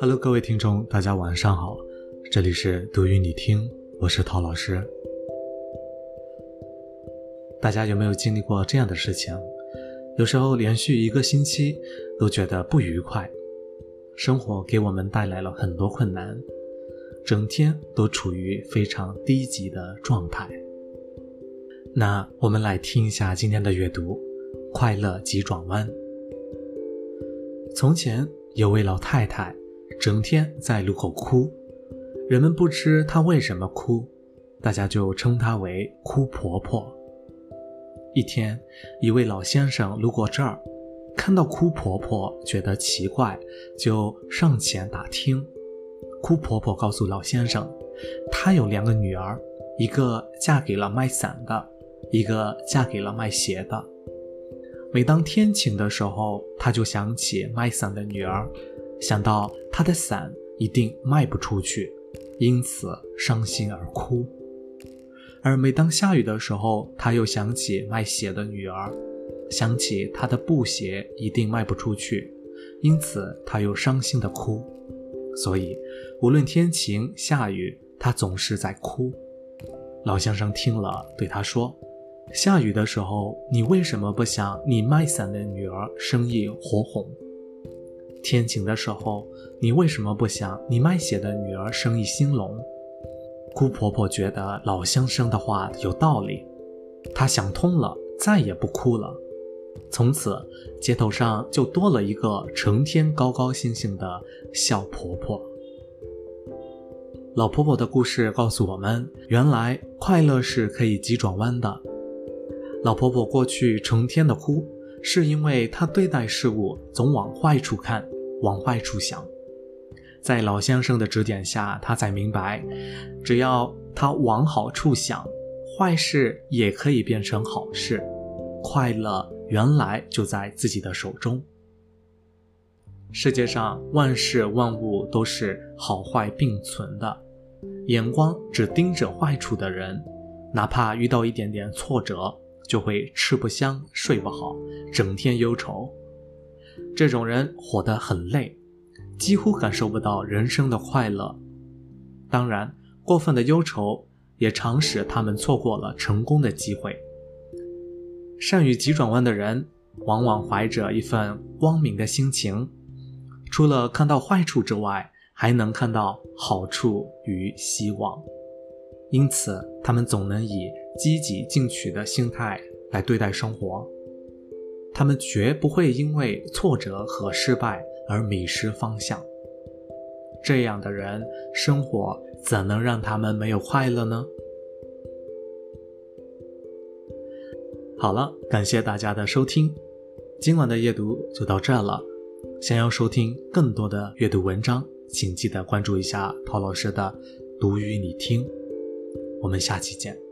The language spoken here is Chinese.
Hello，各位听众，大家晚上好，这里是读与你听，我是陶老师。大家有没有经历过这样的事情？有时候连续一个星期都觉得不愉快，生活给我们带来了很多困难，整天都处于非常低级的状态。那我们来听一下今天的阅读：快乐急转弯。从前有位老太太。整天在路口哭，人们不知她为什么哭，大家就称她为“哭婆婆”。一天，一位老先生路过这儿，看到哭婆婆，觉得奇怪，就上前打听。哭婆婆告诉老先生，她有两个女儿，一个嫁给了卖伞的，一个嫁给了卖鞋的。每当天晴的时候，她就想起卖伞的女儿。想到他的伞一定卖不出去，因此伤心而哭。而每当下雨的时候，他又想起卖鞋的女儿，想起他的布鞋一定卖不出去，因此他又伤心的哭。所以，无论天晴下雨，他总是在哭。老先生听了，对他说：“下雨的时候，你为什么不想你卖伞的女儿生意火红？”天晴的时候，你为什么不想你卖血的女儿生意兴隆？姑婆婆觉得老先生的话有道理，她想通了，再也不哭了。从此，街头上就多了一个成天高高兴兴的小婆婆。老婆婆的故事告诉我们，原来快乐是可以急转弯的。老婆婆过去成天的哭，是因为她对待事物总往坏处看。往坏处想，在老先生的指点下，他才明白，只要他往好处想，坏事也可以变成好事，快乐原来就在自己的手中。世界上万事万物都是好坏并存的，眼光只盯着坏处的人，哪怕遇到一点点挫折，就会吃不香睡不好，整天忧愁。这种人活得很累，几乎感受不到人生的快乐。当然，过分的忧愁也常使他们错过了成功的机会。善于急转弯的人，往往怀着一份光明的心情，除了看到坏处之外，还能看到好处与希望。因此，他们总能以积极进取的心态来对待生活。他们绝不会因为挫折和失败而迷失方向。这样的人，生活怎能让他们没有快乐呢？好了，感谢大家的收听，今晚的阅读就到这了。想要收听更多的阅读文章，请记得关注一下陶老师的“读与你听”。我们下期见。